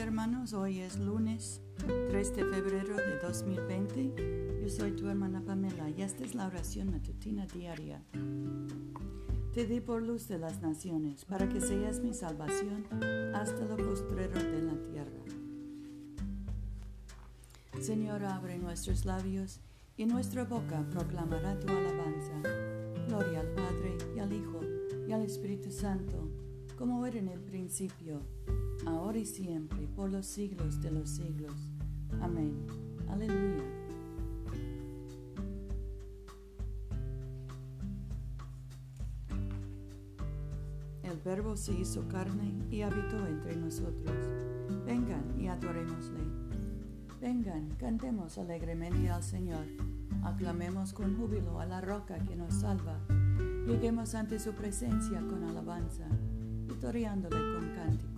hermanos, hoy es lunes 3 de febrero de 2020. Yo soy tu hermana Pamela y esta es la oración matutina diaria. Te di por luz de las naciones para que seas mi salvación hasta lo postrero de la tierra. Señor, abre nuestros labios y nuestra boca proclamará tu alabanza. Gloria al Padre y al Hijo y al Espíritu Santo, como era en el principio ahora y siempre, por los siglos de los siglos. Amén. Aleluya. El Verbo se hizo carne y habitó entre nosotros. Vengan y adorémosle. Vengan, cantemos alegremente al Señor. Aclamemos con júbilo a la roca que nos salva. Lleguemos ante su presencia con alabanza, victoriándole con cántico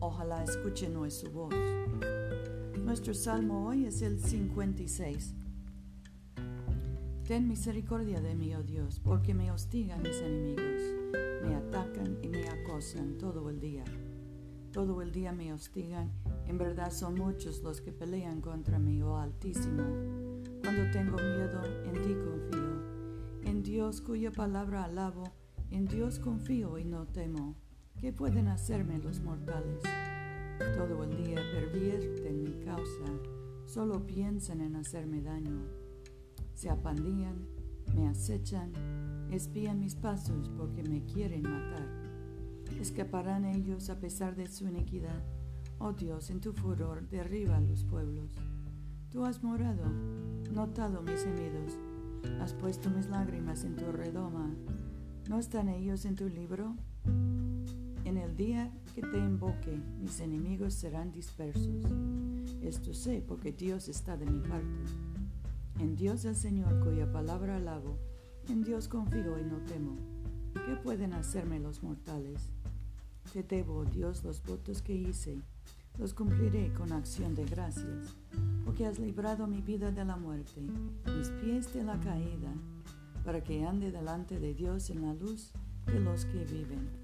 Ojalá escuchen hoy su voz. Nuestro salmo hoy es el 56. Ten misericordia de mí, oh Dios, porque me hostigan mis enemigos, me atacan y me acosan todo el día. Todo el día me hostigan, en verdad son muchos los que pelean contra mí, oh Altísimo. Cuando tengo miedo, en ti confío. En Dios cuya palabra alabo, en Dios confío y no temo. ¿Qué pueden hacerme los mortales? Todo el día pervierten mi causa, solo piensan en hacerme daño. Se apandían, me acechan, espían mis pasos porque me quieren matar. Escaparán ellos a pesar de su iniquidad. Oh Dios, en tu furor derriba a los pueblos. Tú has morado, notado mis gemidos, has puesto mis lágrimas en tu redoma. ¿No están ellos en tu libro? En el día que te invoque, mis enemigos serán dispersos. Esto sé porque Dios está de mi parte. En Dios el Señor, cuya palabra alabo, en Dios confío y no temo. ¿Qué pueden hacerme los mortales? Te debo, Dios, los votos que hice, los cumpliré con acción de gracias, porque has librado mi vida de la muerte, mis pies de la caída, para que ande delante de Dios en la luz de los que viven.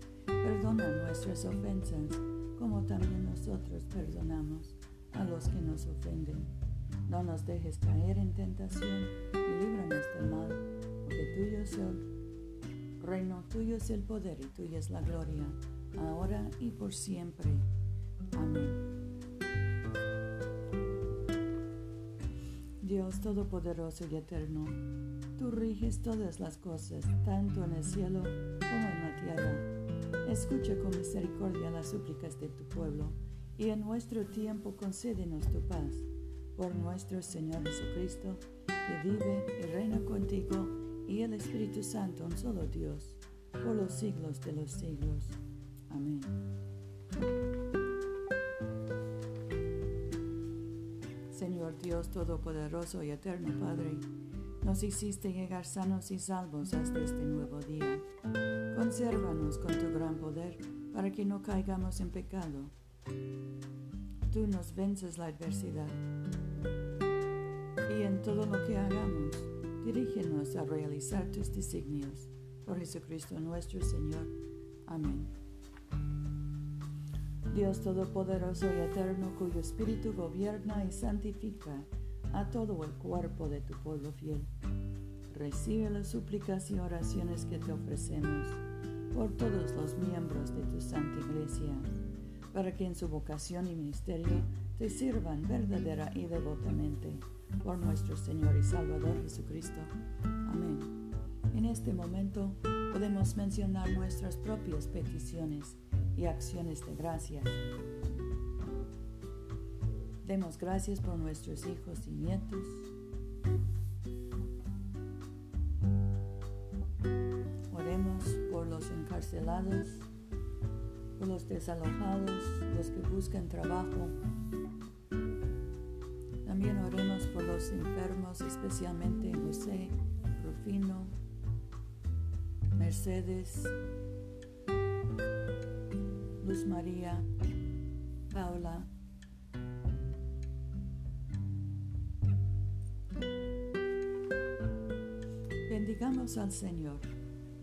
Perdona nuestras ofensas, como también nosotros perdonamos a los que nos ofenden. No nos dejes caer en tentación y líbranos del mal, porque tuyo es el reino, tuyo es el poder y tuya es la gloria, ahora y por siempre. Amén. Dios Todopoderoso y Eterno, tú riges todas las cosas, tanto en el cielo como en la tierra Escucha con misericordia las súplicas de tu pueblo y en nuestro tiempo concédenos tu paz. Por nuestro Señor Jesucristo, que vive y reina contigo y el Espíritu Santo, un solo Dios, por los siglos de los siglos. Amén. Señor Dios Todopoderoso y Eterno Padre, nos hiciste llegar sanos y salvos hasta este nuevo día. Consérvanos con tu gran poder para que no caigamos en pecado. Tú nos vences la adversidad. Y en todo lo que hagamos, dirígenos a realizar tus designios. Por Jesucristo nuestro Señor. Amén. Dios Todopoderoso y Eterno, cuyo Espíritu gobierna y santifica a todo el cuerpo de tu pueblo fiel. Recibe las súplicas y oraciones que te ofrecemos por todos los miembros de tu Santa Iglesia, para que en su vocación y ministerio te sirvan verdadera y devotamente por nuestro Señor y Salvador Jesucristo. Amén. En este momento podemos mencionar nuestras propias peticiones y acciones de gracias. Demos gracias por nuestros hijos y nietos. Por los encarcelados, por los desalojados, los que buscan trabajo, también oremos por los enfermos, especialmente José, Rufino, Mercedes, Luz María, Paula. Bendigamos al Señor.